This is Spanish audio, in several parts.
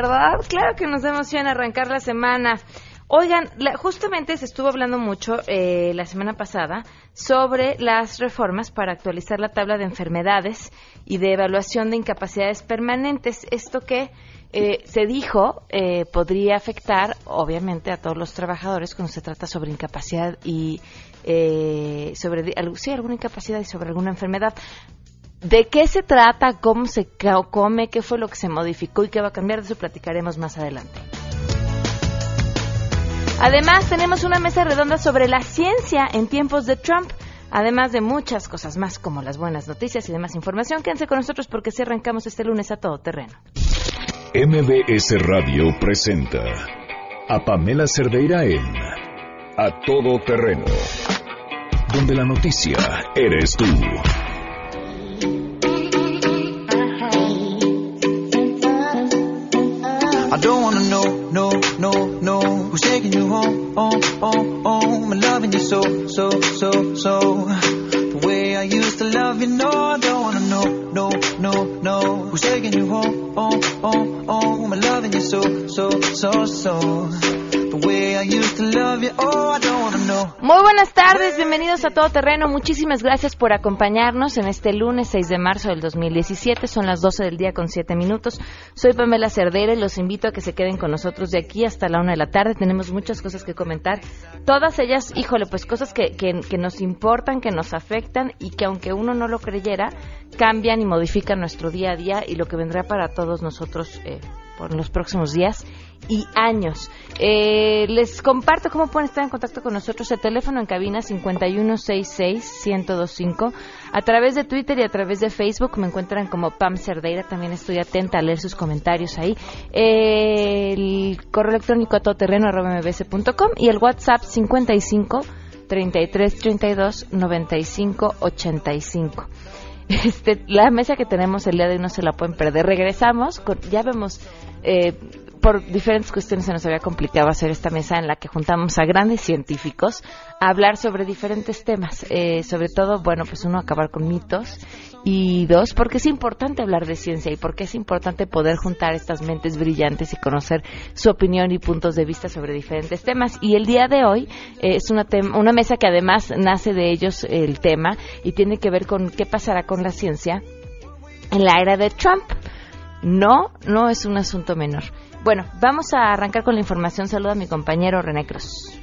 ¿verdad? Claro que nos emociona arrancar la semana. Oigan, justamente se estuvo hablando mucho eh, la semana pasada sobre las reformas para actualizar la tabla de enfermedades y de evaluación de incapacidades permanentes. Esto que eh, se dijo eh, podría afectar, obviamente, a todos los trabajadores cuando se trata sobre incapacidad y eh, sobre sí, alguna incapacidad y sobre alguna enfermedad. ¿De qué se trata? ¿Cómo se come? ¿Qué fue lo que se modificó y qué va a cambiar? De eso platicaremos más adelante. Además, tenemos una mesa redonda sobre la ciencia en tiempos de Trump, además de muchas cosas más como las buenas noticias y demás información. Quédense con nosotros porque si arrancamos este lunes a todo terreno. MBS Radio presenta a Pamela Cerdeira en A Todo Terreno, donde la noticia eres tú. I don't wanna know, no, no, no, who's taking you home, home, home, home, I'm loving you so, so, so, so, the way I used to love you, no, I don't wanna know, no, no, no, who's taking you home, home, home, home, I'm loving you so, so, so, so. Muy buenas tardes, bienvenidos a Todo Terreno. Muchísimas gracias por acompañarnos en este lunes 6 de marzo del 2017. Son las 12 del día con 7 minutos. Soy Pamela Cerdera y los invito a que se queden con nosotros de aquí hasta la 1 de la tarde. Tenemos muchas cosas que comentar. Todas ellas, híjole, pues cosas que, que, nos importan, que nos afectan y que aunque uno no lo creyera, cambian y modifican nuestro día a día y lo que vendrá para todos nosotros eh, por los próximos días y años. Eh, les comparto cómo pueden estar en contacto con nosotros. El teléfono en cabina 5166-1025. A través de Twitter y a través de Facebook me encuentran como Pam Cerdeira. También estoy atenta a leer sus comentarios ahí. el correo electrónico a y el WhatsApp 55 33 32 95 85. Este, la mesa que tenemos el día de hoy no se la pueden perder. Regresamos, ya vemos eh, por diferentes cuestiones se nos había complicado hacer esta mesa en la que juntamos a grandes científicos a hablar sobre diferentes temas, eh, sobre todo, bueno, pues uno acabar con mitos y dos, porque es importante hablar de ciencia y porque es importante poder juntar estas mentes brillantes y conocer su opinión y puntos de vista sobre diferentes temas. Y el día de hoy eh, es una, una mesa que además nace de ellos el tema y tiene que ver con qué pasará con la ciencia en la era de Trump. No, no es un asunto menor. Bueno, vamos a arrancar con la información. Saluda a mi compañero René Cruz.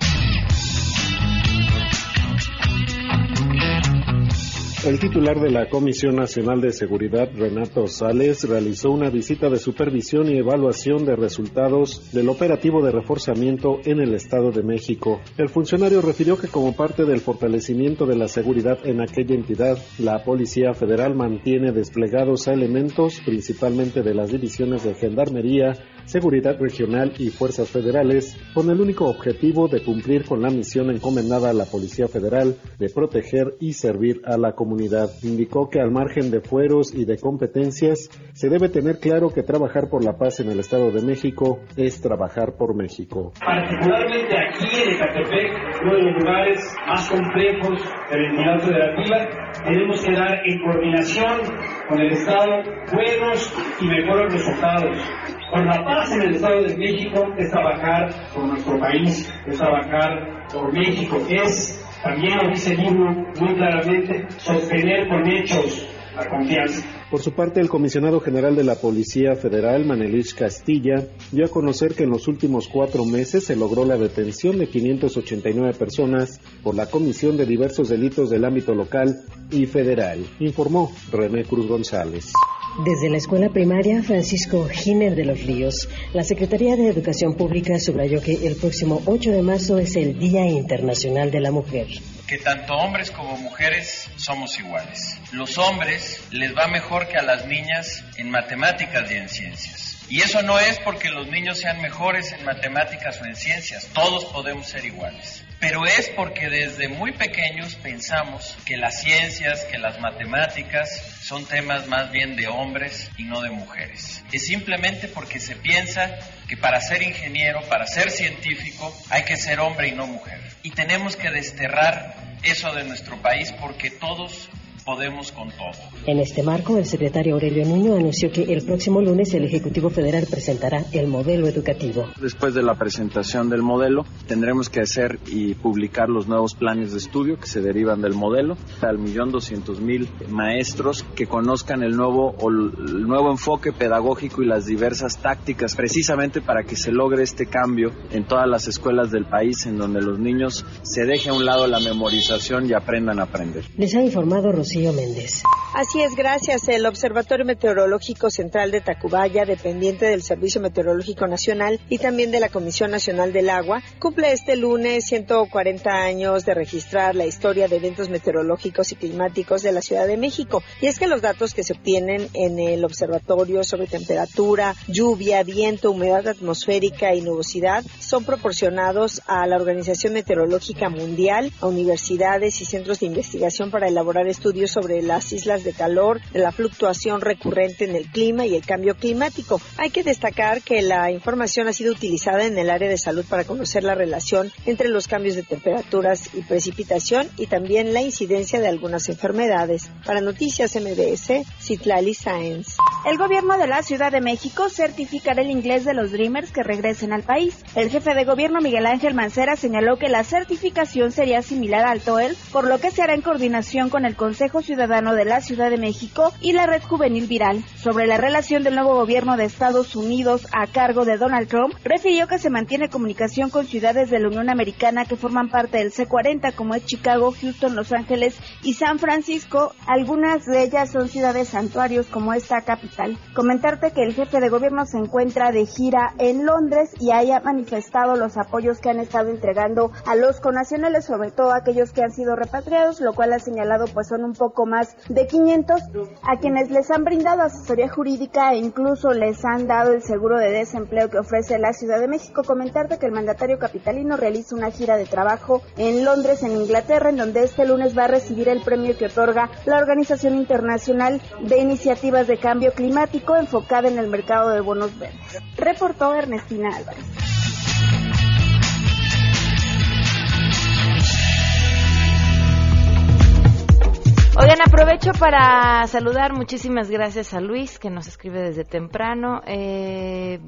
El titular de la Comisión Nacional de Seguridad, Renato Sales, realizó una visita de supervisión y evaluación de resultados del operativo de reforzamiento en el Estado de México. El funcionario refirió que como parte del fortalecimiento de la seguridad en aquella entidad, la Policía Federal mantiene desplegados a elementos, principalmente de las divisiones de Gendarmería, Seguridad Regional y Fuerzas Federales, con el único objetivo de cumplir con la misión encomendada a la Policía Federal de proteger y servir a la comunidad Indicó que al margen de fueros y de competencias, se debe tener claro que trabajar por la paz en el Estado de México es trabajar por México. Particularmente aquí en Ecatepec, uno de los lugares más complejos de la entidad federativa, tenemos que dar en coordinación con el Estado buenos y mejores resultados. Con la paz en el Estado de México es trabajar por nuestro país, es trabajar por México, es también lo dice el muy claramente, sostener con hechos la confianza. Por su parte, el comisionado general de la Policía Federal, Manelich Castilla, dio a conocer que en los últimos cuatro meses se logró la detención de 589 personas por la comisión de diversos delitos del ámbito local y federal, informó René Cruz González. Desde la escuela primaria Francisco Giner de los Ríos, la Secretaría de Educación Pública subrayó que el próximo 8 de marzo es el Día Internacional de la Mujer. Que tanto hombres como mujeres somos iguales. Los hombres les va mejor que a las niñas en matemáticas y en ciencias. Y eso no es porque los niños sean mejores en matemáticas o en ciencias, todos podemos ser iguales pero es porque desde muy pequeños pensamos que las ciencias, que las matemáticas son temas más bien de hombres y no de mujeres. Es simplemente porque se piensa que para ser ingeniero, para ser científico, hay que ser hombre y no mujer. Y tenemos que desterrar eso de nuestro país porque todos podemos con todo. En este marco, el secretario Aurelio Nuño anunció que el próximo lunes el Ejecutivo Federal presentará el modelo educativo. Después de la presentación del modelo, tendremos que hacer y publicar los nuevos planes de estudio que se derivan del modelo al millón doscientos mil maestros que conozcan el nuevo, el nuevo enfoque pedagógico y las diversas tácticas precisamente para que se logre este cambio en todas las escuelas del país en donde los niños se deje a un lado la memorización y aprendan a aprender. Les ha informado Rocío Méndez. Así es, gracias. El Observatorio Meteorológico Central de Tacubaya, dependiente del Servicio Meteorológico Nacional y también de la Comisión Nacional del Agua, cumple este lunes 140 años de registrar la historia de eventos meteorológicos y climáticos de la Ciudad de México. Y es que los datos que se obtienen en el observatorio sobre temperatura, lluvia, viento, humedad atmosférica y nubosidad son proporcionados a la Organización Meteorológica Mundial, a universidades y centros de investigación para elaborar estudios sobre las islas de calor, de la fluctuación recurrente en el clima y el cambio climático. Hay que destacar que la información ha sido utilizada en el área de salud para conocer la relación entre los cambios de temperaturas y precipitación y también la incidencia de algunas enfermedades. Para Noticias MBS, Citlali Science. El gobierno de la Ciudad de México certificará el inglés de los Dreamers que regresen al país. El jefe de gobierno Miguel Ángel Mancera señaló que la certificación sería similar al TOEL, por lo que se hará en coordinación con el Consejo Ciudadano de la Ciudad de México y la Red Juvenil Viral. Sobre la relación del nuevo gobierno de Estados Unidos a cargo de Donald Trump, refirió que se mantiene comunicación con ciudades de la Unión Americana que forman parte del C40 como es Chicago, Houston, Los Ángeles y San Francisco. Algunas de ellas son ciudades santuarios como esta capital. Comentarte que el jefe de gobierno se encuentra de gira en Londres y haya manifestado los apoyos que han estado entregando a los conacionales, sobre todo aquellos que han sido repatriados, lo cual ha señalado pues son un poco más de 500 a quienes les han brindado asesoría jurídica e incluso les han dado el seguro de desempleo que ofrece la Ciudad de México. Comentarte que el mandatario capitalino realiza una gira de trabajo en Londres, en Inglaterra, en donde este lunes va a recibir el premio que otorga la Organización Internacional de Iniciativas de Cambio Climático enfocada en el mercado de bonos verdes. Reportó Ernestina Álvarez. Oigan, aprovecho para saludar. Muchísimas gracias a Luis, que nos escribe desde temprano. Eh,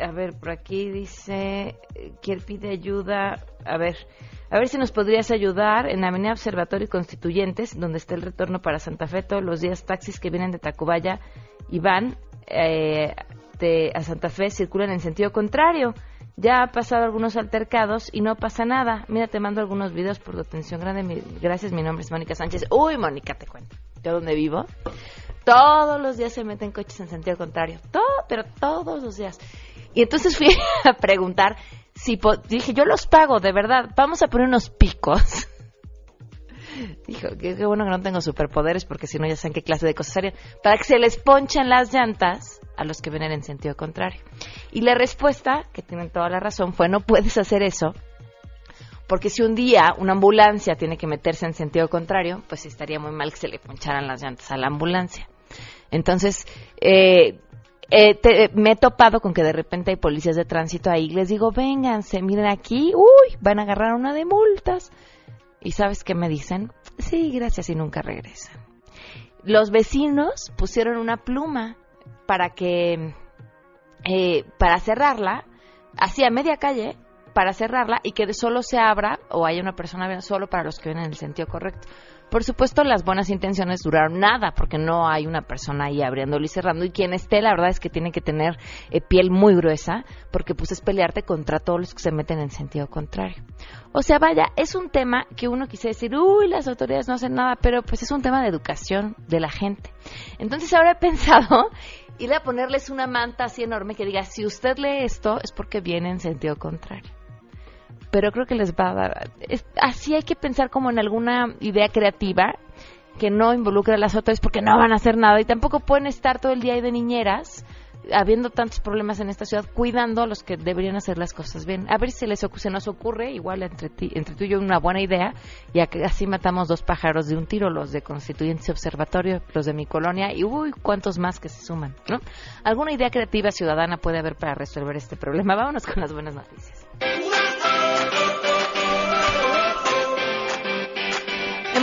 a ver, por aquí dice, ¿quién pide ayuda? A ver, a ver si nos podrías ayudar en la Avenida Observatorio Constituyentes, donde está el retorno para Santa Fe, todos los días taxis que vienen de Tacubaya y van eh, de, a Santa Fe circulan en sentido contrario. Ya ha pasado algunos altercados y no pasa nada. Mira, te mando algunos videos por tu atención grande. Gracias, mi nombre es Mónica Sánchez. Uy, Mónica, te cuento. Yo donde vivo, todos los días se meten coches en sentido contrario. Todo, pero todos los días. Y entonces fui a preguntar si dije, yo los pago, de verdad. Vamos a poner unos picos. Dijo, qué, qué bueno que no tengo superpoderes porque si no ya saben qué clase de cosas harían. Para que se les ponchen las llantas a los que vienen en sentido contrario. Y la respuesta, que tienen toda la razón, fue no puedes hacer eso porque si un día una ambulancia tiene que meterse en sentido contrario, pues estaría muy mal que se le poncharan las llantas a la ambulancia. Entonces, eh, eh, te- me he topado con que de repente hay policías de tránsito ahí. Les digo, vénganse, miren aquí, uy, van a agarrar una de multas. ¿Y sabes qué me dicen? Sí, gracias y nunca regresan. Los vecinos pusieron una pluma para que, eh, para cerrarla, hacia media calle, para cerrarla y que solo se abra o haya una persona solo para los que vienen en el sentido correcto. Por supuesto, las buenas intenciones duraron nada, porque no hay una persona ahí abriéndolo y cerrando. Y quien esté, la verdad es que tiene que tener eh, piel muy gruesa, porque pues es pelearte contra todos los que se meten en sentido contrario. O sea, vaya, es un tema que uno quisiera decir, uy, las autoridades no hacen nada, pero pues es un tema de educación de la gente. Entonces ahora he pensado ir a ponerles una manta así enorme que diga, si usted lee esto, es porque viene en sentido contrario pero creo que les va a dar. así hay que pensar como en alguna idea creativa que no involucre a las autoridades porque no van a hacer nada y tampoco pueden estar todo el día ahí de niñeras habiendo tantos problemas en esta ciudad cuidando a los que deberían hacer las cosas bien. A ver si les ocu- se nos ocurre igual entre ti, entre tú y yo una buena idea y así matamos dos pájaros de un tiro, los de Constituyentes Observatorio, los de mi colonia y uy, cuántos más que se suman, ¿no? Alguna idea creativa ciudadana puede haber para resolver este problema. Vámonos con las buenas noticias.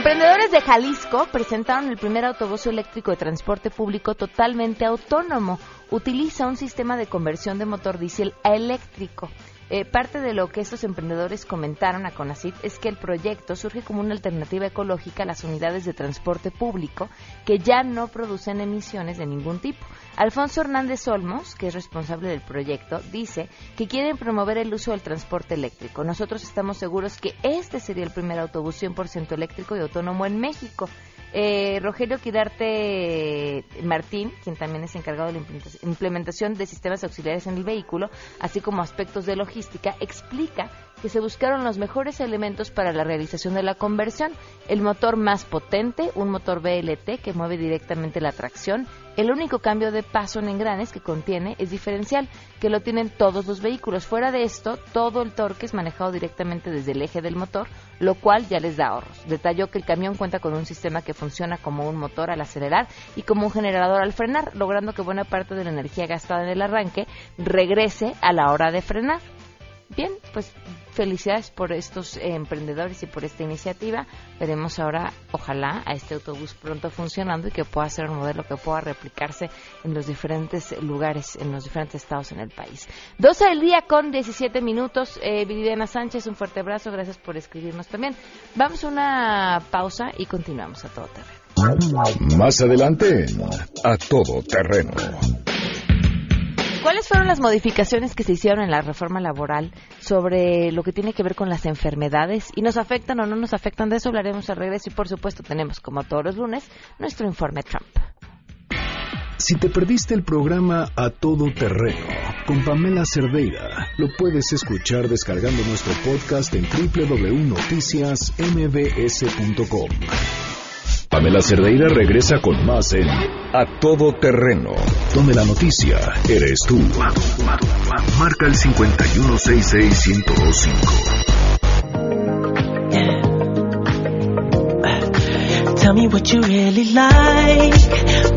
Emprendedores de Jalisco presentaron el primer autobús eléctrico de transporte público totalmente autónomo. Utiliza un sistema de conversión de motor diésel a eléctrico. Eh, parte de lo que estos emprendedores comentaron a CONACIT es que el proyecto surge como una alternativa ecológica a las unidades de transporte público que ya no producen emisiones de ningún tipo. Alfonso Hernández Olmos, que es responsable del proyecto, dice que quieren promover el uso del transporte eléctrico. Nosotros estamos seguros que este sería el primer autobús 100% eléctrico y autónomo en México. Eh, Rogelio Quidarte Martín, quien también es encargado de la implementación de sistemas auxiliares en el vehículo, así como aspectos de logística, explica que se buscaron los mejores elementos para la realización de la conversión. El motor más potente, un motor BLT que mueve directamente la tracción. El único cambio de paso en engranes que contiene es diferencial, que lo tienen todos los vehículos. Fuera de esto, todo el torque es manejado directamente desde el eje del motor, lo cual ya les da ahorros. Detalló que el camión cuenta con un sistema que funciona como un motor al acelerar y como un generador al frenar, logrando que buena parte de la energía gastada en el arranque regrese a la hora de frenar. Bien, pues felicidades por estos eh, emprendedores y por esta iniciativa. Veremos ahora, ojalá, a este autobús pronto funcionando y que pueda ser un modelo que pueda replicarse en los diferentes lugares, en los diferentes estados en el país. 12 del día con 17 minutos. Eh, Viviana Sánchez, un fuerte abrazo. Gracias por escribirnos también. Vamos a una pausa y continuamos a todo terreno. Más adelante, a todo terreno. ¿Cuáles fueron las modificaciones que se hicieron en la reforma laboral sobre lo que tiene que ver con las enfermedades? ¿Y nos afectan o no nos afectan? De eso hablaremos al regreso y por supuesto tenemos, como todos los lunes, nuestro informe Trump. Si te perdiste el programa A Todo Terreno con Pamela Cerdeira, lo puedes escuchar descargando nuestro podcast en www.noticiasmbs.com. Pamela Cerdeira regresa con más en A Todo Terreno, donde la noticia eres tú. Marca el 5166125. Tell me what you really like.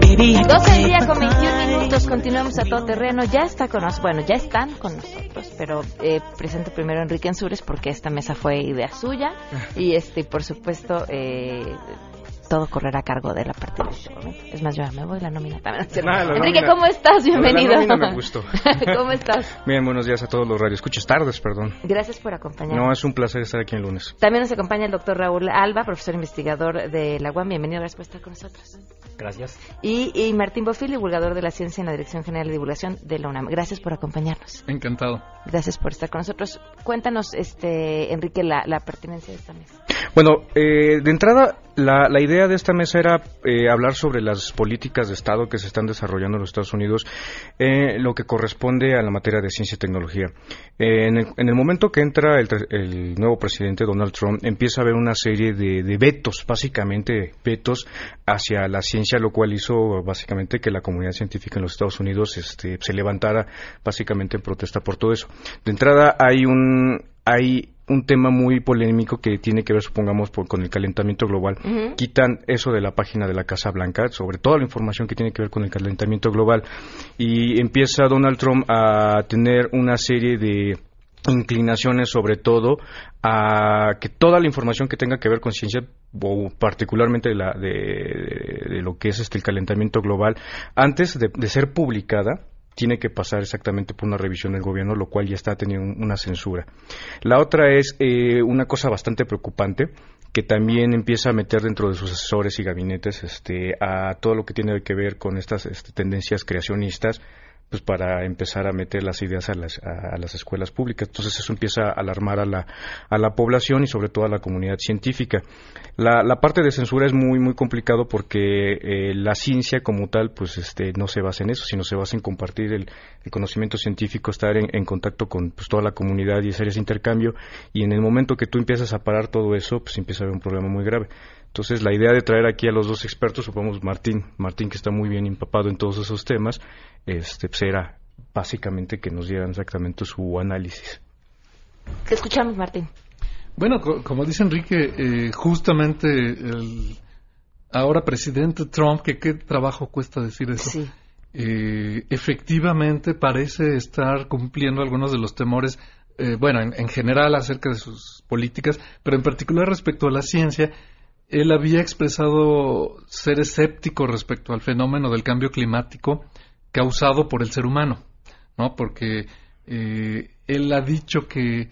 Baby, 12 del día con 21 minutos, continuamos a todo terreno. Ya está con nosotros, bueno, ya están con nosotros, pero eh, presento primero a Enrique Ensures porque esta mesa fue idea suya. Y este, por supuesto, eh, todo correrá a cargo de la parte de este momento. Es más, yo me voy la nómina también. Ah, Enrique, ¿cómo estás? Bienvenido. La me gustó. ¿Cómo estás? Bien, buenos días a todos los radioescuchas. Tardes, perdón. Gracias por acompañarnos. No, es un placer estar aquí el lunes. También nos acompaña el doctor Raúl Alba, profesor investigador de la UAM. Bienvenido, gracias por estar con nosotros. Gracias. Y, y Martín Bofil, divulgador de la ciencia en la Dirección General de Divulgación de la UNAM. Gracias por acompañarnos. Encantado. Gracias por estar con nosotros. Cuéntanos, este Enrique, la, la pertinencia de esta mesa. Bueno, eh, de entrada, la, la, idea de esta mesa era eh, hablar sobre las políticas de Estado que se están desarrollando en los Estados Unidos, eh, lo que corresponde a la materia de ciencia y tecnología. Eh, en, el, en, el, momento que entra el, el, nuevo presidente Donald Trump, empieza a haber una serie de, de, vetos, básicamente vetos hacia la ciencia, lo cual hizo básicamente que la comunidad científica en los Estados Unidos este, se levantara básicamente en protesta por todo eso. De entrada hay un hay un tema muy polémico que tiene que ver, supongamos, por, con el calentamiento global. Uh -huh. Quitan eso de la página de la Casa Blanca, sobre toda la información que tiene que ver con el calentamiento global, y empieza Donald Trump a tener una serie de inclinaciones sobre todo a que toda la información que tenga que ver con ciencia o particularmente de, la, de, de, de lo que es este el calentamiento global antes de, de ser publicada tiene que pasar exactamente por una revisión del gobierno, lo cual ya está teniendo una censura. La otra es eh, una cosa bastante preocupante que también empieza a meter dentro de sus asesores y gabinetes este, a todo lo que tiene que ver con estas este, tendencias creacionistas pues para empezar a meter las ideas a las, a, las escuelas públicas. Entonces eso empieza a alarmar a la, a la población y sobre todo a la comunidad científica. La, la parte de censura es muy, muy complicado porque eh, la ciencia como tal pues este, no se basa en eso, sino se basa en compartir el, el conocimiento científico, estar en, en contacto con pues, toda la comunidad y hacer ese intercambio y en el momento que tú empiezas a parar todo eso, pues empieza a haber un problema muy grave. Entonces, la idea de traer aquí a los dos expertos, supongamos Martín, Martín que está muy bien empapado en todos esos temas, este, pues era básicamente que nos dieran exactamente su análisis. Te escuchamos, Martín. Bueno, co como dice Enrique, eh, justamente el ahora presidente Trump, que qué trabajo cuesta decir eso, sí. eh, efectivamente parece estar cumpliendo algunos de los temores, eh, bueno, en, en general acerca de sus políticas, pero en particular respecto a la ciencia, él había expresado ser escéptico respecto al fenómeno del cambio climático causado por el ser humano, ¿no? Porque eh, él ha dicho que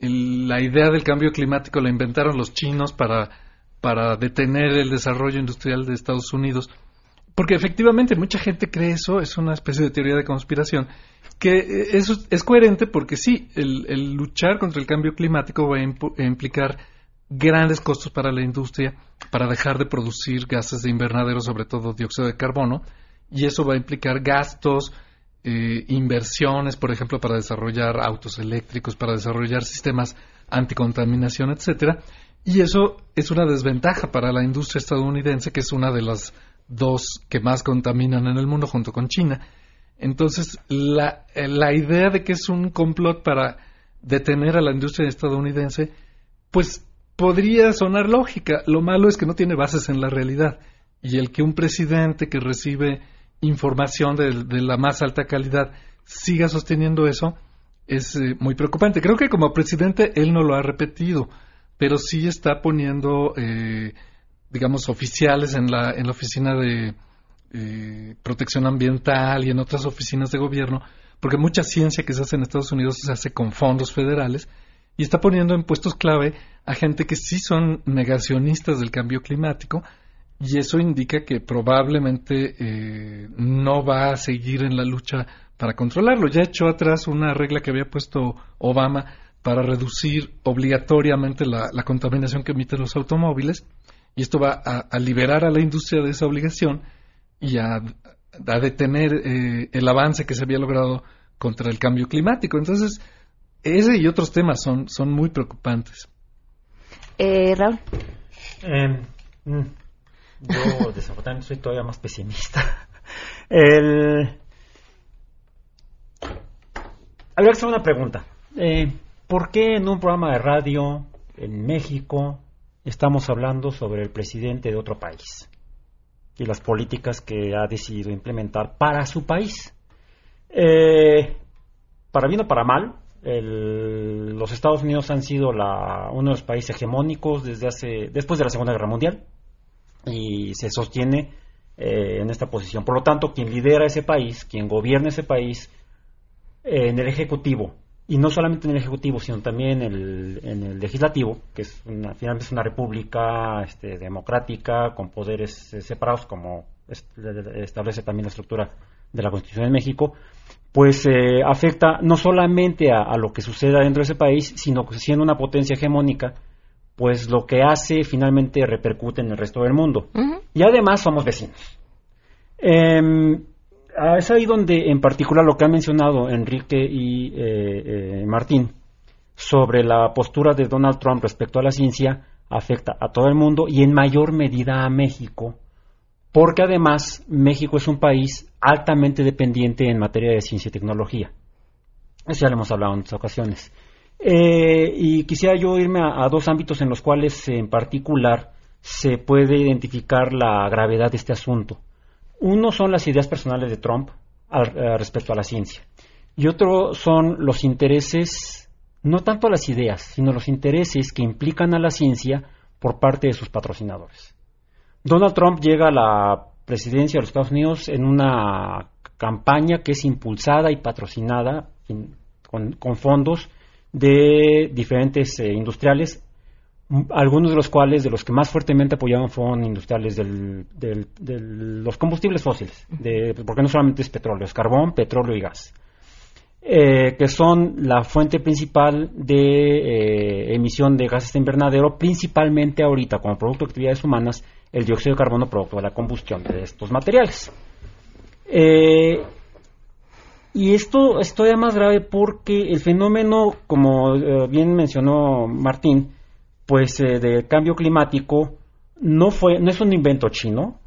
la idea del cambio climático la inventaron los chinos para, para detener el desarrollo industrial de Estados Unidos. Porque efectivamente mucha gente cree eso, es una especie de teoría de conspiración, que eh, eso es coherente porque sí, el, luchar contra el cambio climático va a implicar grandes costos para la industria, para dejar de producir gases de invernadero, sobre todo dióxido de carbono, y eso va a implicar gastos, eh, inversiones, por ejemplo, para desarrollar autos eléctricos, para desarrollar sistemas anticontaminación, etcétera. Y eso es una desventaja para la industria estadounidense, que es una de las dos que más contaminan en el mundo junto con China. Entonces, la, la idea de que es un complot para detener a la industria estadounidense, pues podría sonar lógica. Lo malo es que no tiene bases en la realidad. Y el que un presidente que recibe información de, la más alta calidad siga sosteniendo eso es eh, muy preocupante. Creo que como presidente él no lo ha repetido, pero sí está poniendo, eh, digamos, oficiales en la, en la oficina de eh, protección ambiental y en otras oficinas de gobierno, porque mucha ciencia que se hace en Estados Unidos se hace con fondos federales y está poniendo en puestos clave a gente que sí son negacionistas del cambio climático y eso indica que probablemente eh, no va a seguir en la lucha para controlarlo. Ya echó atrás una regla que había puesto Obama para reducir obligatoriamente la, contaminación que emiten los automóviles y esto va a, liberar a la industria de esa obligación y a, detener eh, el avance que se había logrado contra el cambio climático. Entonces, ese y otros temas son muy preocupantes. Eh, Raúl. Eh, mm, yo, desafortunadamente, soy todavía más pesimista. El... Que hacer una pregunta. Eh, ¿Por qué en un programa de radio en México estamos hablando sobre el presidente de otro país y las políticas que ha decidido implementar para su país? Eh, para bien o para mal, los Estados Unidos han sido la, uno de los países hegemónicos desde hace, después de la Segunda Guerra Mundial y se sostiene eh, en esta posición. Por lo tanto, quien lidera ese país, quien gobierna ese país eh, en el Ejecutivo, y no solamente en el Ejecutivo, sino también en el, Legislativo, que es una, finalmente es una república este, democrática con poderes separados, como establece también la estructura de la Constitución de México, pues afecta no solamente a, a, lo que suceda dentro de ese país, sino que siendo una potencia hegemónica, pues lo que hace finalmente repercute en el resto del mundo. Y además somos vecinos. Eh, es ahí donde en particular lo que han mencionado Enrique y eh, eh, Martín sobre la postura de Donald Trump respecto a la ciencia afecta a todo el mundo y en mayor medida a México, porque además México es un país altamente dependiente en materia de ciencia y tecnología. Eso ya lo hemos hablado en otras ocasiones. Eh, y quisiera yo irme a, dos ámbitos en los cuales en particular se puede identificar la gravedad de este asunto. Uno son las ideas personales de Trump respecto a la ciencia y otro son los intereses, no tanto las ideas, sino los intereses que implican a la ciencia por parte de sus patrocinadores. Donald Trump llega a la presidencia de los Estados Unidos en una campaña que es impulsada y patrocinada con fondos de diferentes eh, industriales, algunos de los cuales, de los que más fuertemente apoyaban, fueron industriales de los combustibles fósiles, porque no solamente es petróleo, es carbón, petróleo y gas, eh, que son la fuente principal de eh, emisión de gases de invernadero, principalmente ahorita, como producto de actividades humanas, el dióxido de carbono producto de la combustión de estos materiales. Y esto es todavía más grave porque el fenómeno, como eh, bien mencionó Martín, pues eh, del cambio climático no fue, no es un invento chino,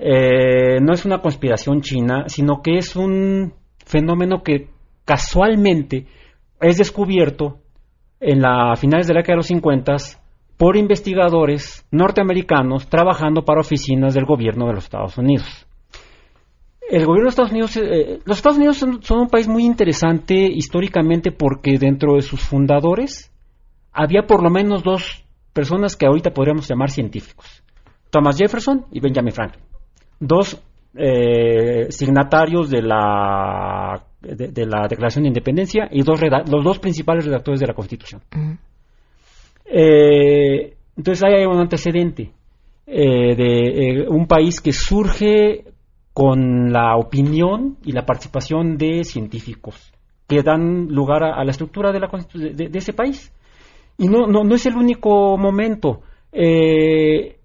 eh, no es una conspiración china, sino que es un fenómeno que casualmente es descubierto en la finales de la década de los 50 por investigadores norteamericanos trabajando para oficinas del gobierno de los Estados Unidos el gobierno de Estados Unidos, eh, los Estados Unidos son, un país muy interesante históricamente porque dentro de sus fundadores había por lo menos dos personas que ahorita podríamos llamar científicos. Thomas Jefferson y Benjamin Franklin. Dos eh, signatarios de la, de, la Declaración de Independencia y dos los dos principales redactores de la Constitución. Eh, entonces hay un antecedente eh, de un país que surge con la opinión y la participación de científicos que dan lugar a, la estructura de, la, de, de, ese país. Y no, no, no es el único momento. Eh,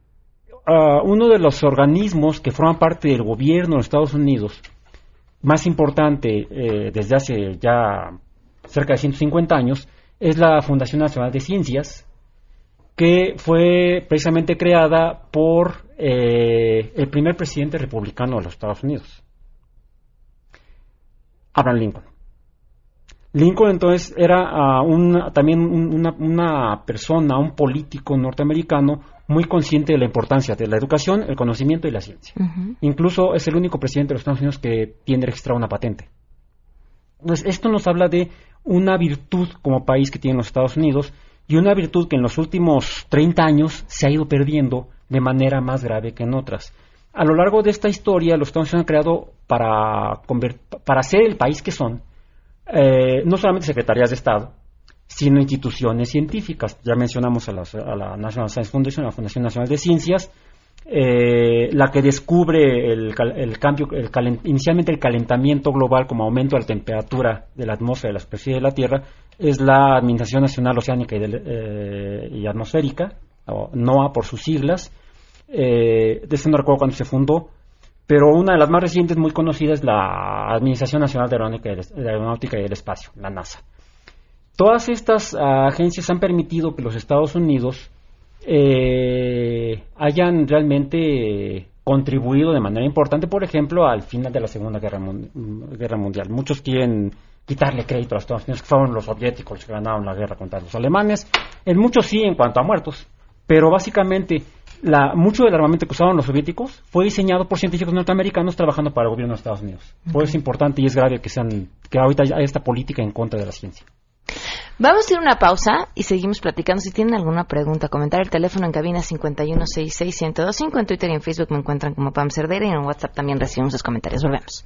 uno de los organismos que forman parte del gobierno de Estados Unidos, más importante eh, desde hace ya cerca de 150 años, es la Fundación Nacional de Ciencias, que fue precisamente creada por eh, el primer presidente republicano de los Estados Unidos, Abraham Lincoln. Lincoln entonces era ah, también una, persona, un político norteamericano muy consciente de la importancia de la educación, el conocimiento y la ciencia. Incluso es el único presidente de los Estados Unidos que tiene registrada una patente. Entonces, esto nos habla de una virtud como país que tienen los Estados Unidos y una virtud que en los últimos 30 años se ha ido perdiendo de manera más grave que en otras. A lo largo de esta historia, los Estados Unidos han creado para, para ser el país que son, eh, no solamente secretarías de Estado, sino instituciones científicas. Ya mencionamos a, la National Science Foundation, a la Fundación Nacional de Ciencias, eh, la que descubre el, cambio, inicialmente el calentamiento global como aumento de la temperatura de la atmósfera de la superficie de la Tierra, es la Administración Nacional Oceánica y, eh, Atmosférica, o NOAA por sus siglas. Eh, de ese no recuerdo cuándo se fundó, pero una de las más recientes, muy conocidas, es la Administración Nacional de Aeronáutica y del Espacio, la NASA. Todas estas ah, agencias han permitido que los Estados Unidos eh, hayan realmente contribuido de manera importante, por ejemplo, al final de la Segunda Guerra, Mundial. Muchos quieren quitarle crédito a los Estados Unidos, que fueron los soviéticos los que ganaron la guerra contra los alemanes. En muchos sí, en cuanto a muertos, pero básicamente mucho del armamento que usaban los soviéticos fue diseñado por científicos norteamericanos trabajando para el gobierno de Estados Unidos. Por eso es importante y es grave que sean que ahorita haya esta política en contra de la ciencia. Vamos a ir a una pausa y seguimos platicando. Si tienen alguna pregunta, comentar el teléfono en cabina 5166125. En Twitter y en Facebook me encuentran como Pam Cerdeira y en WhatsApp también recibimos sus comentarios. Volvemos.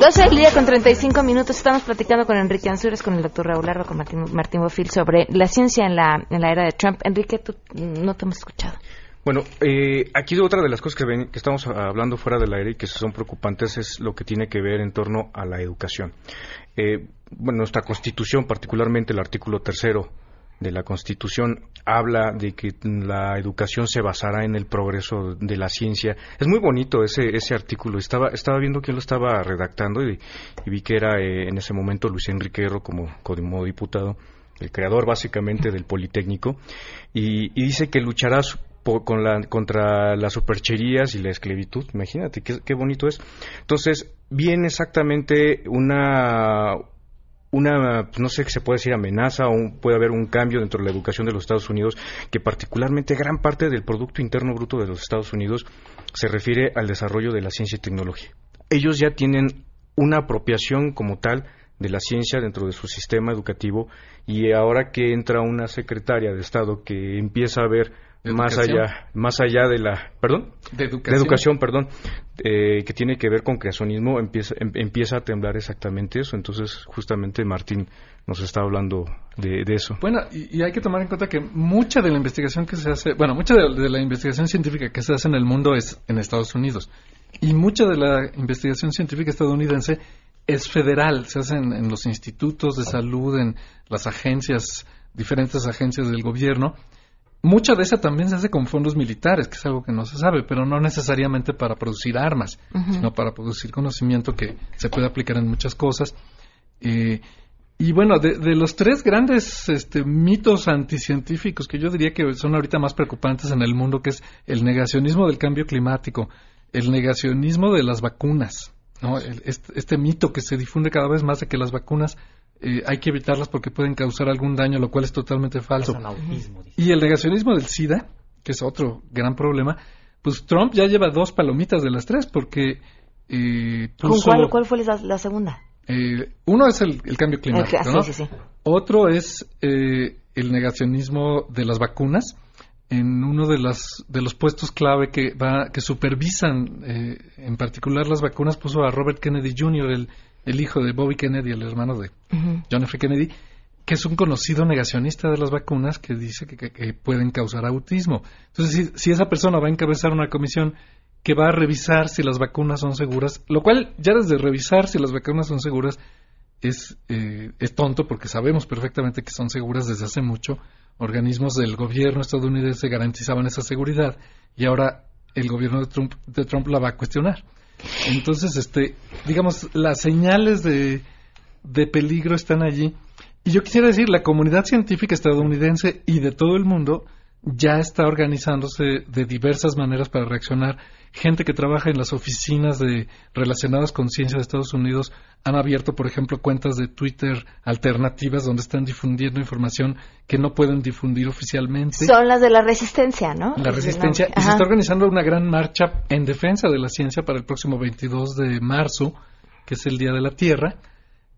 12 del día con 35 minutos. Estamos platicando con Enrique Ansures, con el doctor Raúl Larva, con Martín, Martín Bofil sobre la ciencia en la, en la era de Trump. Enrique, tú no te hemos escuchado. Bueno, eh, aquí otra de las cosas que, que, estamos hablando fuera del aire y que son preocupantes es lo que tiene que ver en torno a la educación. Eh, bueno, nuestra Constitución, particularmente el artículo tercero de la Constitución, habla de que la educación se basará en el progreso de la ciencia. Es muy bonito ese, ese artículo. Estaba, estaba viendo quién lo estaba redactando y, vi que era eh, en ese momento Luis Enrique como, como diputado el creador básicamente del Politécnico, y, dice que luchará con la, contra las supercherías y la esclavitud. Imagínate qué, bonito es. Entonces, viene exactamente una, una, no sé qué se puede decir, amenaza o puede haber un cambio dentro de la educación de los Estados Unidos, que particularmente gran parte del Producto Interno Bruto de los Estados Unidos se refiere al desarrollo de la ciencia y tecnología. Ellos ya tienen una apropiación como tal de la ciencia dentro de su sistema educativo y ahora que entra una secretaria de Estado que empieza a ver más allá más allá de la perdón de educación, educación perdón eh, que tiene que ver con creacionismo empieza em, empieza a temblar exactamente eso. Entonces justamente Martín nos está hablando de, eso. Bueno y, hay que tomar en cuenta que mucha de la investigación que se hace bueno mucha de, la investigación científica que se hace en el mundo es en Estados Unidos. Y mucha de la investigación científica estadounidense es federal. Se hace en los institutos de salud en las agencias diferentes agencias del gobierno Mucha de esa también se hace con fondos militares, que es algo que no se sabe, pero no necesariamente para producir armas, sino para producir conocimiento que se puede aplicar en muchas cosas. Eh, y bueno, de, los tres grandes este, mitos anticientíficos que yo diría que son ahorita más preocupantes en el mundo, que es el negacionismo del cambio climático, el negacionismo de las vacunas, ¿no? este, este, mito que se difunde cada vez más de que las vacunas eh, hay que evitarlas porque pueden causar algún daño, lo cual es totalmente falso. y el negacionismo del SIDA, que es otro gran problema, pues Trump ya lleva dos palomitas de las tres porque... Eh, cuál, cuál, fue la, segunda? Eh, uno es el, cambio climático, Otro es eh, el negacionismo de las vacunas en uno de, las, de los puestos clave que, va, que supervisan eh, en particular las vacunas puso a Robert Kennedy Jr., el, el hijo de Bobby Kennedy, el hermano de John F. Kennedy, que es un conocido negacionista de las vacunas que dice que, pueden causar autismo. Entonces, si, esa persona va a encabezar una comisión que va a revisar si las vacunas son seguras, lo cual ya desde revisar si las vacunas son seguras es, eh, es tonto porque sabemos perfectamente que son seguras desde hace mucho. Organismos del gobierno estadounidense garantizaban esa seguridad y ahora el gobierno de Trump, de Trump la va a cuestionar. Entonces, este, digamos, las señales de, de peligro están allí. Y yo quisiera decir, la comunidad científica estadounidense y de todo el mundo ya está organizándose de diversas maneras para reaccionar gente que trabaja en las oficinas de, relacionadas con ciencia de Estados Unidos han abierto, por ejemplo, cuentas de Twitter alternativas donde están difundiendo información que no pueden difundir oficialmente. Son las de la resistencia, ¿no? La resistencia. Y se está organizando una gran marcha en defensa de la ciencia para el próximo 22 de marzo, que es el Día de la Tierra.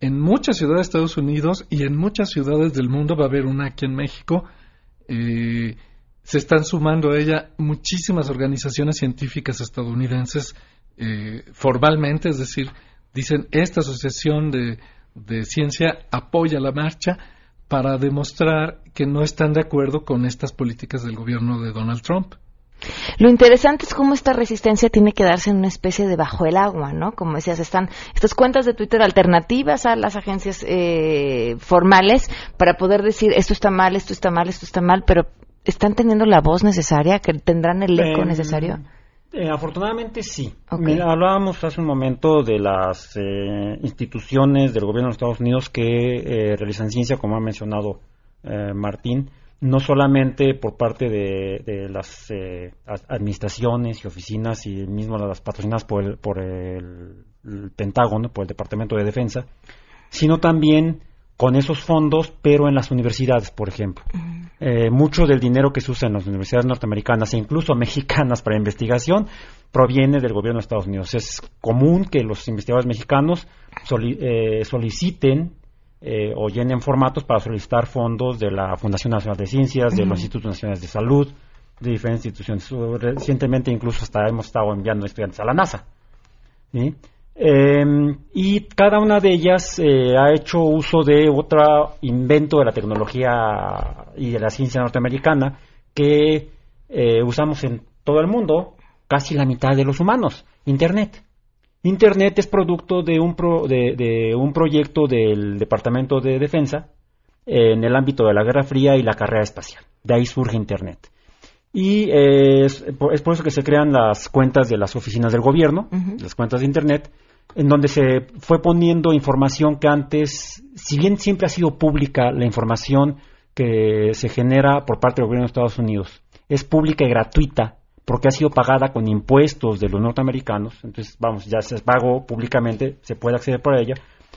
En muchas ciudades de Estados Unidos y en muchas ciudades del mundo va a haber una aquí en México. Eh, se están sumando a ella muchísimas organizaciones científicas estadounidenses eh, formalmente, es decir, dicen esta asociación de, de ciencia apoya la marcha para demostrar que no están de acuerdo con estas políticas del gobierno de Donald Trump. Lo interesante es cómo esta resistencia tiene que darse en una especie de bajo el agua, ¿no? Como decías, están estas cuentas de Twitter alternativas a las agencias eh, formales para poder decir esto está mal, esto está mal, esto está mal, pero están teniendo la voz necesaria, que tendrán el eco em, necesario. Eh, afortunadamente sí. hablábamos hace un momento de las eh, instituciones del gobierno de Estados Unidos que eh, realizan ciencia, como ha mencionado Martín, no solamente por parte de, las administraciones y oficinas y mismo las patrocinadas por el, por el Pentágono, por el Departamento de Defensa, sino también con esos fondos, pero en las universidades, por ejemplo. Eh, mucho del dinero que se usa en las universidades norteamericanas e incluso mexicanas para investigación proviene del gobierno de Estados Unidos. Es común que los investigadores mexicanos eh, soliciten eh, o llenen formatos para solicitar fondos de la Fundación Nacional de Ciencias, de los Institutos Nacionales de Salud, de diferentes instituciones. Recientemente incluso hasta hemos estado enviando estudiantes a la NASA. ¿sí? Em, y cada una de ellas eh, ha hecho uso de otro invento de la tecnología y de la ciencia norteamericana que eh, usamos en todo el mundo, casi la mitad de los humanos, Internet. Internet es producto de un, de, un proyecto del Departamento de Defensa en el ámbito de la Guerra Fría y la carrera espacial. De ahí surge Internet. Y es, por eso que se crean las cuentas de las oficinas del gobierno, las cuentas de Internet, en donde se fue poniendo información que antes, si bien siempre ha sido pública la información que se genera por parte del gobierno de Estados Unidos, es pública y gratuita porque ha sido pagada con impuestos de los norteamericanos, entonces vamos, ya se pagó públicamente, se puede acceder por ella.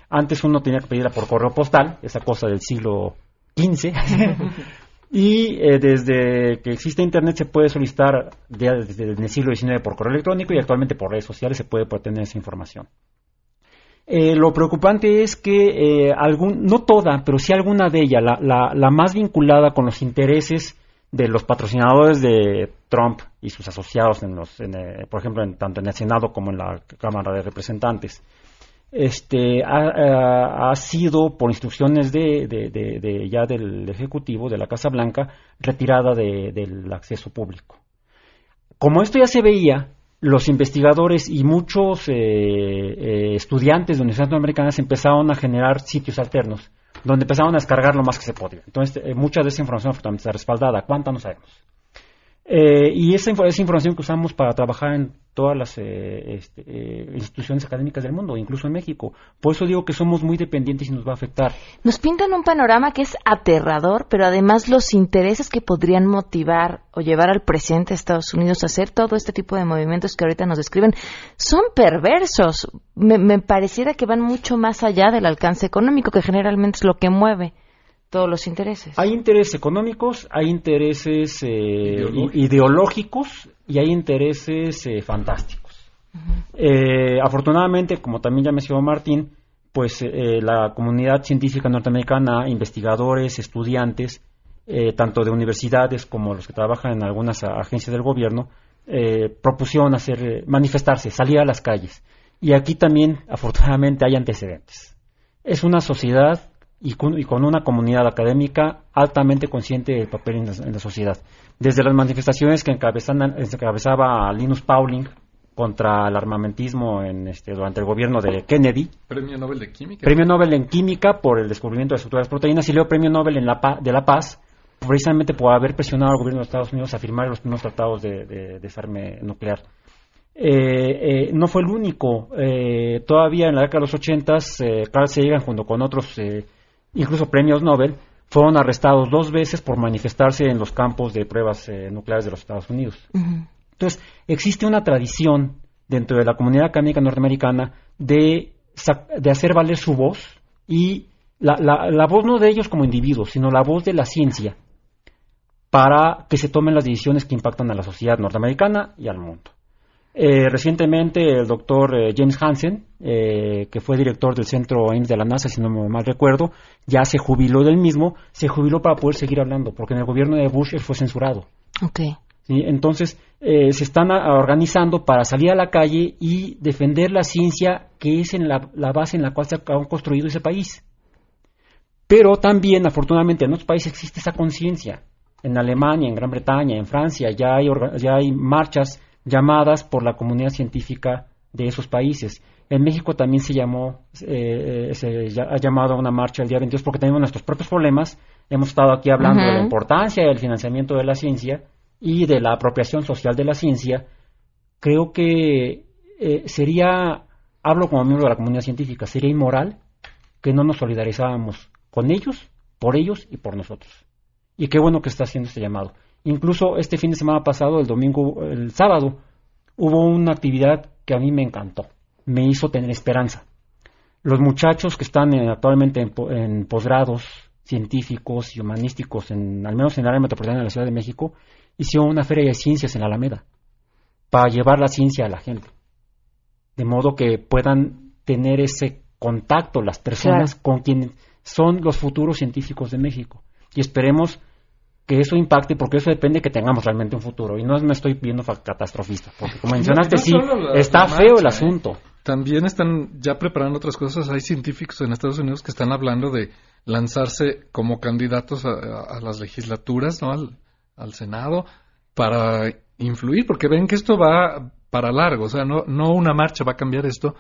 Antes uno tenía que pedirla por correo postal, esa cosa del siglo XV, Y eh, desde que existe Internet se puede solicitar desde el siglo XIX por correo electrónico y actualmente por redes sociales se puede obtener esa información. Eh, lo preocupante es que eh, algún, no toda, pero sí alguna de ellas, la, la, más vinculada con los intereses de los patrocinadores de Trump y sus asociados, en los, por ejemplo, en, tanto en el Senado como en la Cámara de Representantes, este, ha, sido, por instrucciones de, ya del Ejecutivo, de la Casa Blanca, retirada del acceso público. Como esto ya se veía, los investigadores y muchos eh, eh, estudiantes de universidades norteamericanas empezaron a generar sitios alternos, donde empezaron a descargar lo más que se podía. Entonces, eh, mucha de esa información está respaldada. ¿Cuánta no sabemos? Eh, y esa, esa, información que usamos para trabajar en todas las eh, este, eh, instituciones académicas del mundo, incluso en México. Por eso digo que somos muy dependientes y nos va a afectar. Nos pintan un panorama que es aterrador, pero además los intereses que podrían motivar o llevar al presidente de Estados Unidos a hacer todo este tipo de movimientos que ahorita nos describen son perversos. Me, me pareciera que van mucho más allá del alcance económico, que generalmente es lo que mueve todos los intereses. Hay intereses económicos, hay intereses eh, ideológicos y hay intereses eh, fantásticos. eh, afortunadamente, como también ya mencionó Martín, pues eh, la comunidad científica norteamericana, investigadores, estudiantes, eh, tanto de universidades como los que trabajan en algunas agencias del gobierno, eh, propusieron hacer manifestarse, salir a las calles. Y aquí también, afortunadamente, hay antecedentes. Es una sociedad y con, y con, una comunidad académica altamente consciente del papel en la, en la sociedad. Desde las manifestaciones que encabezaba Linus Pauling contra el armamentismo en este, durante el gobierno de Kennedy. Premio Nobel de Química. Premio Nobel en Química por el descubrimiento de las estructuras proteínas y luego Premio Nobel en la de la Paz precisamente por haber presionado al gobierno de Estados Unidos a firmar los primeros tratados de, de desarme nuclear. Eh, eh, no fue el único. Eh, todavía en la década de los ochentas, Carl Sagan junto con otros incluso premios Nobel, fueron arrestados dos veces por manifestarse en los campos de pruebas eh, nucleares de los Estados Unidos. Uh -huh. Entonces, existe una tradición dentro de la comunidad académica norteamericana de, de hacer valer su voz y la, la, la, voz no de ellos como individuos, sino la voz de la ciencia para que se tomen las decisiones que impactan a la sociedad norteamericana y al mundo. Eh, recientemente el doctor eh, James Hansen, eh, que fue director del centro Ames de la NASA, si no me mal recuerdo, ya se jubiló del mismo, se jubiló para poder seguir hablando, porque en el gobierno de Bush él fue censurado. Okay. ¿Sí? Entonces, se están organizando para salir a la calle y defender la ciencia que es en la, la base en la cual se ha construido ese país. Pero también, afortunadamente, en otros países existe esa conciencia. En Alemania, en Gran Bretaña, en Francia, ya hay, ya hay marchas llamadas por la comunidad científica de esos países. En México también se llamó, eh, se ha llamado a una marcha el día 22 porque tenemos nuestros propios problemas. Hemos estado aquí hablando uh -huh. de la importancia del financiamiento de la ciencia y de la apropiación social de la ciencia. Creo que eh, sería, hablo como miembro de la comunidad científica, sería inmoral que no nos solidarizábamos con ellos, por ellos y por nosotros. Y qué bueno que está haciendo este llamado. Incluso este fin de semana pasado, el domingo, el sábado, hubo una actividad que a mí me encantó, me hizo tener esperanza. Los muchachos que están en, actualmente en, en posgrados científicos y humanísticos, en, al menos en el área metropolitana de la Ciudad de México, hicieron una feria de ciencias en la Alameda para llevar la ciencia a la gente, de modo que puedan tener ese contacto las personas claro. con quienes son los futuros científicos de México. Y esperemos que eso impacte, porque eso depende que tengamos realmente un futuro. Y no me estoy viendo catastrofista, porque como mencionaste, no, no sí, la, está la feo marcha, el asunto. ¿eh? También están ya preparando otras cosas. Hay científicos en Estados Unidos que están hablando de lanzarse como candidatos a, a, a las legislaturas, ¿no? Al, al, Senado, para influir, porque ven que esto va para largo. O sea, no, no una marcha va a cambiar esto.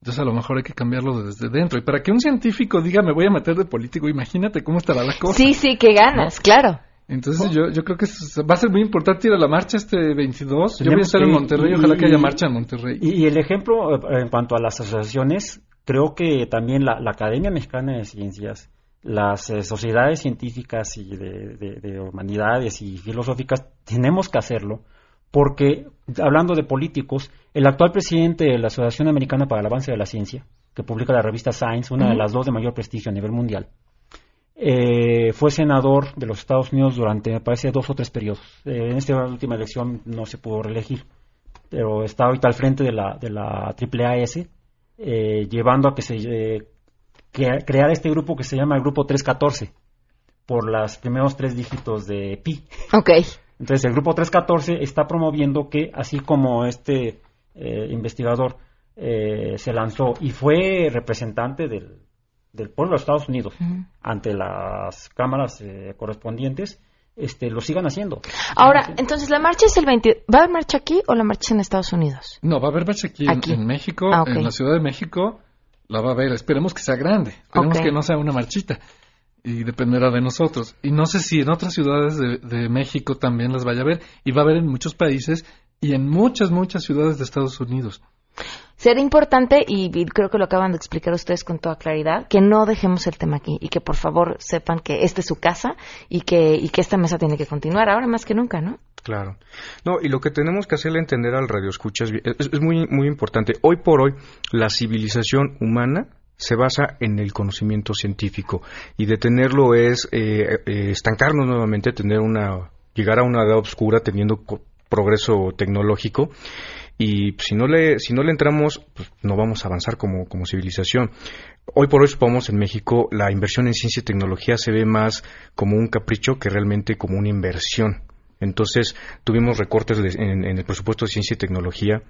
Entonces a lo mejor hay que cambiarlo desde dentro. Y para que un científico diga me voy a meter de político, imagínate cómo estará la cosa. Sí, sí, que ganas, ¿no? claro. Entonces yo, yo creo que va a ser muy importante ir a la marcha este 22. Yo voy a estar en Monterrey, y, ojalá que haya marcha en Monterrey. Y, y, el ejemplo en cuanto a las asociaciones, creo que también la, la Academia Mexicana de Ciencias, las eh, sociedades científicas y de, de, de, humanidades y filosóficas, tenemos que hacerlo, porque hablando de políticos, el actual presidente de la Asociación Americana para el Avance de la Ciencia, que publica la revista Science, una uh -huh. de las dos de mayor prestigio a nivel mundial, eh, fue senador de los Estados Unidos durante, me parece, dos o tres periodos. Eh, en esta última elección no se pudo reelegir, pero está ahorita al frente de la, de la AAAS, eh, llevando a que se eh, que, crear este grupo que se llama el Grupo 314, por los primeros tres dígitos de pi. Ok. Entonces, el Grupo 314 está promoviendo que, así como este eh, investigador eh, se lanzó y fue representante del del pueblo de Estados Unidos uh -huh. ante las cámaras eh, correspondientes este, lo sigan haciendo. Ahora, entonces la marcha es el 20. ¿Va a haber marcha aquí o la marcha en Estados Unidos? No, va a haber marcha aquí, aquí. En, en, México, ah, okay. en la Ciudad de México. La va a haber. Esperemos que sea grande. Esperemos okay. que no sea una marchita. y dependerá de nosotros. Y no sé si en otras ciudades de, de México también las vaya a ver y va a haber en muchos países y en muchas, muchas ciudades de Estados Unidos. Será importante, y, creo que lo acaban de explicar ustedes con toda claridad, que no dejemos el tema aquí y que por favor sepan que esta es su casa y que, y que esta mesa tiene que continuar ahora más que nunca, ¿no? Claro. No, y lo que tenemos que hacerle entender al radio escuchas es, es muy, muy importante. Hoy por hoy, la civilización humana se basa en el conocimiento científico y detenerlo es eh, eh, estancarnos nuevamente, tener una llegar a una edad oscura teniendo progreso tecnológico y si no le si no le entramos pues, no vamos a avanzar como, como civilización hoy por hoy supongamos en México la inversión en ciencia y tecnología se ve más como un capricho que realmente como una inversión entonces tuvimos recortes en, el presupuesto de ciencia y tecnología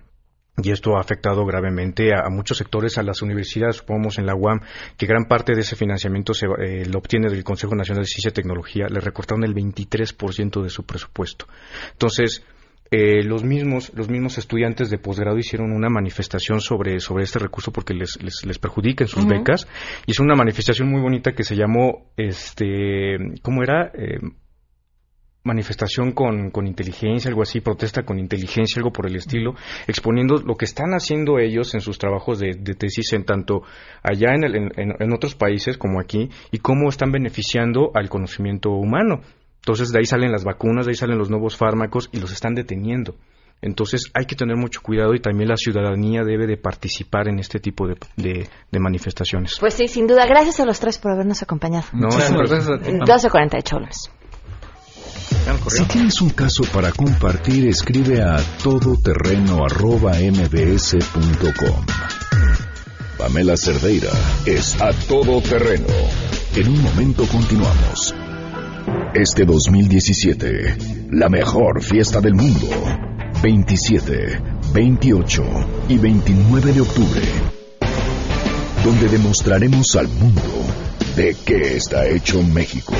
y esto ha afectado gravemente a, a muchos sectores, a las universidades, supongamos en la UAM, que gran parte de ese financiamiento se, eh, lo obtiene del Consejo Nacional de Ciencia y Tecnología, le recortaron el 23% de su presupuesto. Entonces, eh, los mismos los mismos estudiantes de posgrado hicieron una manifestación sobre sobre este recurso porque les les, les perjudica en sus becas. Y es una manifestación muy bonita que se llamó este cómo era Eh, manifestación con, con inteligencia, algo así, protesta con inteligencia, algo por el estilo, exponiendo lo que están haciendo ellos en sus trabajos de, de tesis, en tanto allá en, el- en- en otros países como aquí, y cómo están beneficiando al conocimiento humano. Entonces, de ahí salen las vacunas, de ahí salen los nuevos fármacos y los están deteniendo. Entonces, hay que tener mucho cuidado y también la ciudadanía debe de participar en este tipo de, de- de manifestaciones. Pues sí, sin duda. Gracias a los tres por habernos acompañado. No, gracias a ti, Pam. 12.48 lunes. Si tienes un caso para compartir, escribe a todoterreno.mbs.com. Pamela Cerdeira es a todoterreno. En un momento continuamos. Este 2017, la mejor fiesta del mundo. 27, 28 y 29 de octubre. Donde demostraremos al mundo de qué está hecho México.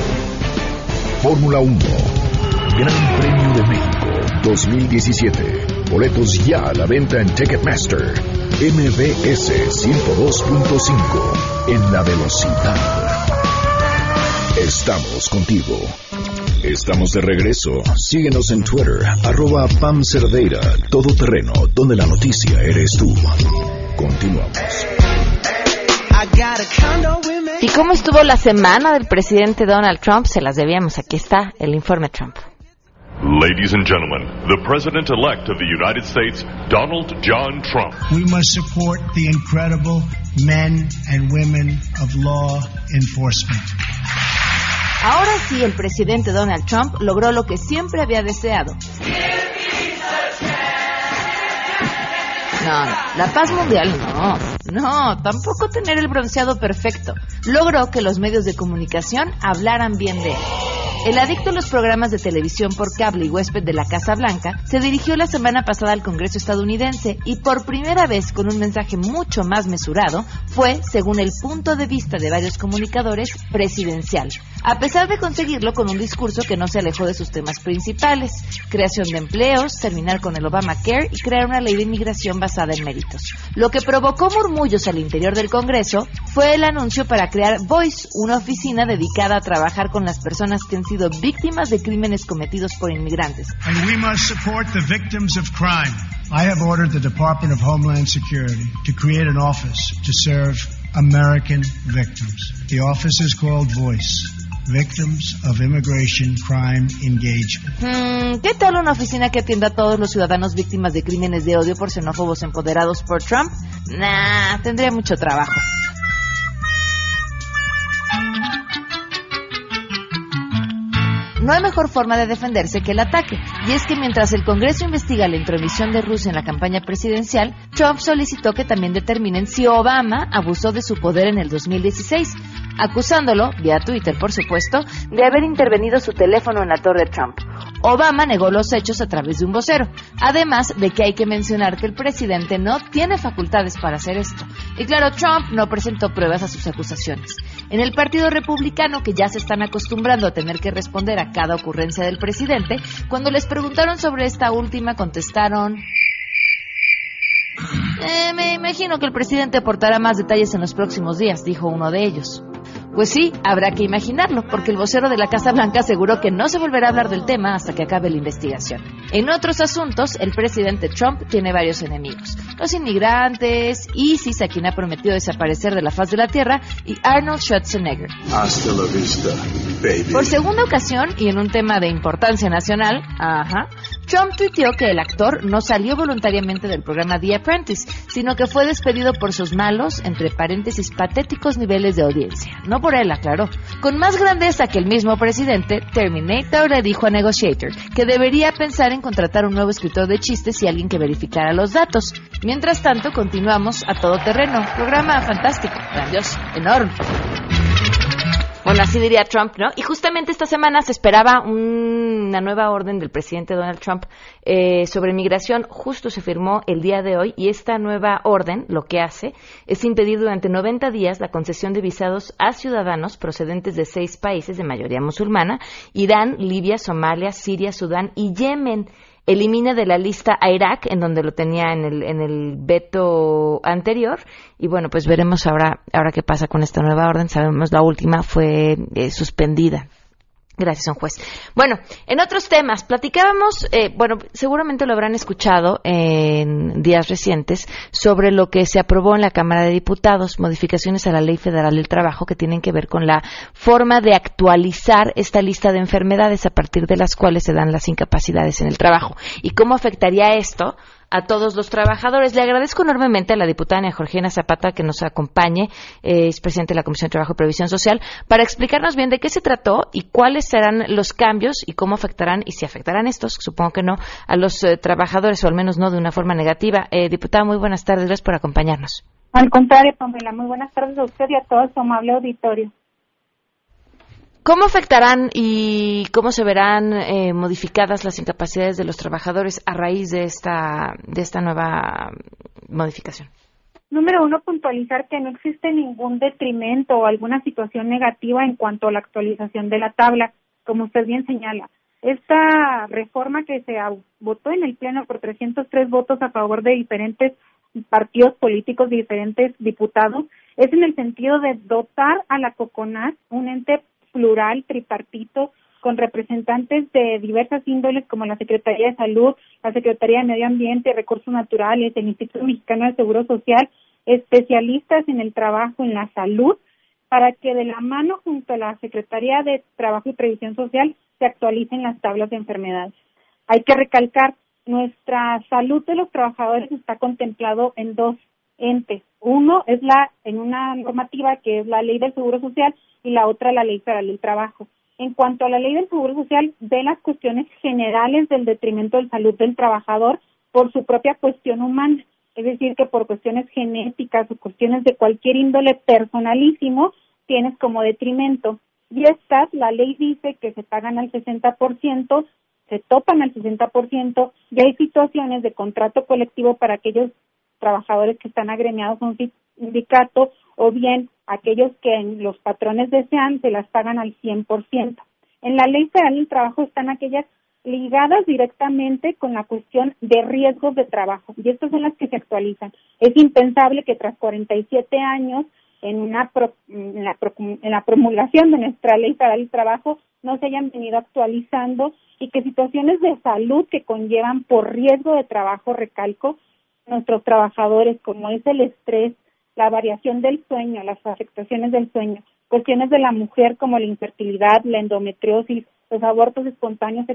Fórmula 1. Gran Premio de México 2017. Boletos ya a la venta en Ticketmaster. MBS 102.5. En la velocidad. Estamos contigo. Estamos de regreso. Síguenos en Twitter, arroba Pam Cerdeira, todo terreno, donde la noticia eres tú. Continuamos. ¿Y cómo estuvo la semana del presidente Donald Trump? Se las debíamos. Aquí está el informe Trump. Ladies and gentlemen, the President elect of the United States, Donald John Trump. We must support the incredible men and women of law enforcement. Ahora sí, el presidente Donald Trump logró lo que siempre había deseado. No, no, la paz mundial no. No, tampoco tener el bronceado perfecto. Logró que los medios de comunicación hablaran bien de él. El adicto a los programas de televisión por cable y huésped de la Casa Blanca se dirigió la semana pasada al Congreso estadounidense y por primera vez con un mensaje mucho más mesurado fue, según el punto de vista de varios comunicadores, presidencial. A pesar de conseguirlo con un discurso que no se alejó de sus temas principales, creación de empleos, terminar con el Obamacare y crear una ley de inmigración basada en méritos. Lo que provocó murmullos al interior del Congreso fue el anuncio para crear Voice, una oficina dedicada a trabajar con las personas que sido víctimas de crímenes cometidos por inmigrantes. And we must support the victims of crime. I have ordered the Department of Homeland Security to create an office to serve American victims. The office is called Voice. Victims of Immigration Crime Engagement. Hmm, ¿Qué tal una oficina que atienda a todos los ciudadanos víctimas de crímenes de odio por xenófobos empoderados por Trump? Nah, tendría mucho trabajo. No hay mejor forma de defenderse que el ataque, y es que mientras el Congreso investiga la intromisión de Rusia en la campaña presidencial, Trump solicitó que también determinen si Obama abusó de su poder en el 2016, acusándolo, vía Twitter por supuesto, de haber intervenido su teléfono en la torre Trump. Obama negó los hechos a través de un vocero, además de que hay que mencionar que el presidente no tiene facultades para hacer esto. Y claro, Trump no presentó pruebas a sus acusaciones. En el Partido Republicano, que ya se están acostumbrando a tener que responder a cada ocurrencia del presidente, cuando les preguntaron sobre esta última contestaron... Eh, me imagino que el presidente aportará más detalles en los próximos días, dijo uno de ellos. Pues sí, habrá que imaginarlo, porque el vocero de la Casa Blanca aseguró que no se volverá a hablar del tema hasta que acabe la investigación. En otros asuntos, el presidente Trump tiene varios enemigos. Los inmigrantes, ISIS, a quien ha prometido desaparecer de la faz de la Tierra, y Arnold Schwarzenegger. Hasta la vista, baby. Por segunda ocasión, y en un tema de importancia nacional, ajá, Trump tuiteó que el actor no salió voluntariamente del programa The Apprentice, sino que fue despedido por sus malos, entre paréntesis, patéticos niveles de audiencia. No por él, aclaró. Con más grandeza que el mismo presidente, Terminator le dijo a Negotiator que debería pensar en contratar un nuevo escritor de chistes y alguien que verificara los datos. Mientras tanto, continuamos a todo terreno. Programa fantástico, grandioso, enorme. Bueno, así diría Trump, ¿no? Y justamente esta semana se esperaba una nueva orden del presidente Donald Trump eh, sobre migración. Justo se firmó el día de hoy y esta nueva orden lo que hace es impedir durante 90 días la concesión de visados a ciudadanos procedentes de seis países de mayoría musulmana, Irán, Libia, Somalia, Siria, Sudán y Yemen elimina de la lista a Irak, en donde lo tenía en el, en el veto anterior. Y bueno, pues veremos ahora, ahora qué pasa con esta nueva orden. Sabemos la última fue eh, suspendida. Gracias, don juez. Bueno, en otros temas, platicábamos, eh, bueno, seguramente lo habrán escuchado en días recientes, sobre lo que se aprobó en la Cámara de Diputados, modificaciones a la Ley Federal del Trabajo que tienen que ver con la forma de actualizar esta lista de enfermedades a partir de las cuales se dan las incapacidades en el trabajo. ¿Y cómo afectaría esto a todos los trabajadores. Le agradezco enormemente a la diputada Georgina Zapata que nos acompañe, eh, es presidente de la Comisión de Trabajo y Previsión Social, para explicarnos bien de qué se trató y cuáles serán los cambios y cómo afectarán, y si afectarán estos, supongo que no, a los eh, trabajadores o al menos no de una forma negativa. Eh, diputada, muy buenas tardes, gracias por acompañarnos. Al contrario, Pamela, muy buenas tardes a usted y a todo su amable auditorio. ¿Cómo afectarán y cómo se verán eh, modificadas las incapacidades de los trabajadores a raíz de esta, de esta nueva modificación? Número uno, puntualizar que no existe ningún detrimento o alguna situación negativa en cuanto a la actualización de la tabla, como usted bien señala. Esta reforma que se votó en el Pleno por 303 votos a favor de diferentes partidos políticos, de diferentes diputados, es en el sentido de dotar a la COCONAS, un ente plural, tripartito, con representantes de diversas índoles como la Secretaría de Salud, la Secretaría de Medio Ambiente, Recursos Naturales, el Instituto Mexicano de Seguro Social, especialistas en el trabajo, en la salud, para que de la mano junto a la Secretaría de Trabajo y Previsión Social se actualicen las tablas de enfermedades. Hay que recalcar, nuestra salud de los trabajadores está contemplado en dos entes. Uno es la en una normativa que es la Ley del Seguro Social y la otra la Ley Federal del Trabajo. En cuanto a la Ley del Seguro Social, ve las cuestiones generales del detrimento de salud del trabajador por su propia cuestión humana, es decir, que por cuestiones genéticas o cuestiones de cualquier índole personalísimo tienes como detrimento. Y esta, la ley dice que se pagan al 60%, se topan al 60% y hay situaciones de contrato colectivo para aquellos trabajadores que están agremiados a un sindicato o bien aquellos que los patrones desean se las pagan al 100%. En la ley federal del trabajo están aquellas ligadas directamente con la cuestión de riesgos de trabajo y estas son las que se actualizan. Es impensable que tras 47 años en, una la, en la promulgación de nuestra ley federal del trabajo no se hayan venido actualizando y que situaciones de salud que conllevan por riesgo de trabajo, recalco, nuestros trabajadores, como es el estrés, la variación del sueño, las afectaciones del sueño, cuestiones de la mujer como la infertilidad, la endometriosis, los abortos espontáneos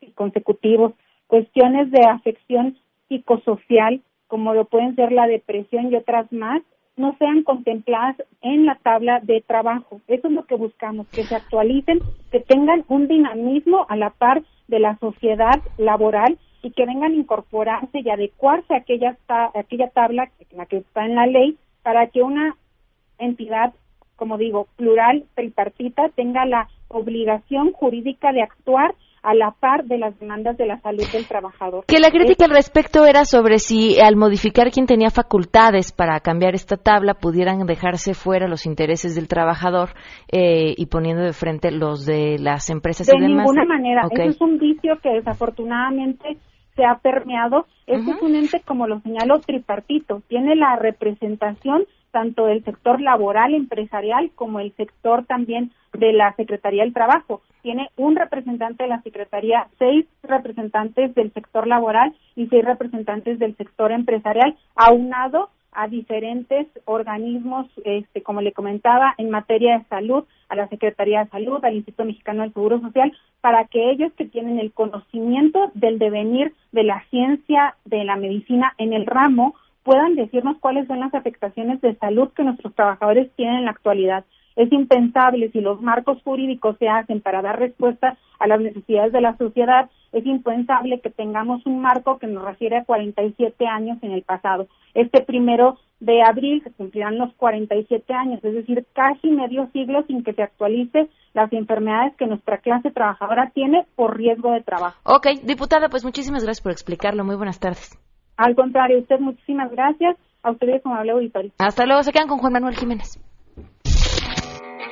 y consecutivos, cuestiones de afección psicosocial como lo pueden ser la depresión y otras más, no sean contempladas en la tabla de trabajo. Eso es lo que buscamos, que se actualicen, que tengan un dinamismo a la par de la sociedad laboral y que vengan a incorporarse y adecuarse a aquella, aquella tabla, la que está en la ley, para que una entidad, como digo, plural, tripartita, tenga la obligación jurídica de actuar a la par de las demandas de la salud del trabajador. Que la crítica al respecto era sobre si al modificar quien tenía facultades para cambiar esta tabla pudieran dejarse fuera los intereses del trabajador eh, y poniendo de frente los de las empresas de y demás. De ninguna manera. Eso es un vicio que desafortunadamente se ha permeado. Este es un ente, como lo señaló, tripartito. Tiene la representación tanto del sector laboral empresarial como el sector también de la Secretaría del Trabajo. Tiene un representante de la Secretaría, seis representantes del sector laboral y seis representantes del sector empresarial, aunado a diferentes organismos, este, como le comentaba, en materia de salud, a la Secretaría de Salud, al Instituto Mexicano del Seguro Social, para que ellos que tienen el conocimiento del devenir de la ciencia de la medicina en el ramo puedan decirnos cuáles son las afectaciones de salud que nuestros trabajadores tienen en la actualidad. Es impensable si los marcos jurídicos se hacen para dar respuesta a las necesidades de la sociedad, es impensable que tengamos un marco que nos refiere a 47 años en el pasado. Este primero de abril se cumplirán los 47 años, es decir, casi medio siglo sin que se actualice las enfermedades que nuestra clase trabajadora tiene por riesgo de trabajo. Ok, diputada, pues muchísimas gracias por explicarlo. Muy buenas tardes. Al contrario, usted muchísimas gracias. A ustedes como hablé auditorio. Hasta luego, se quedan con Juan Manuel Jiménez.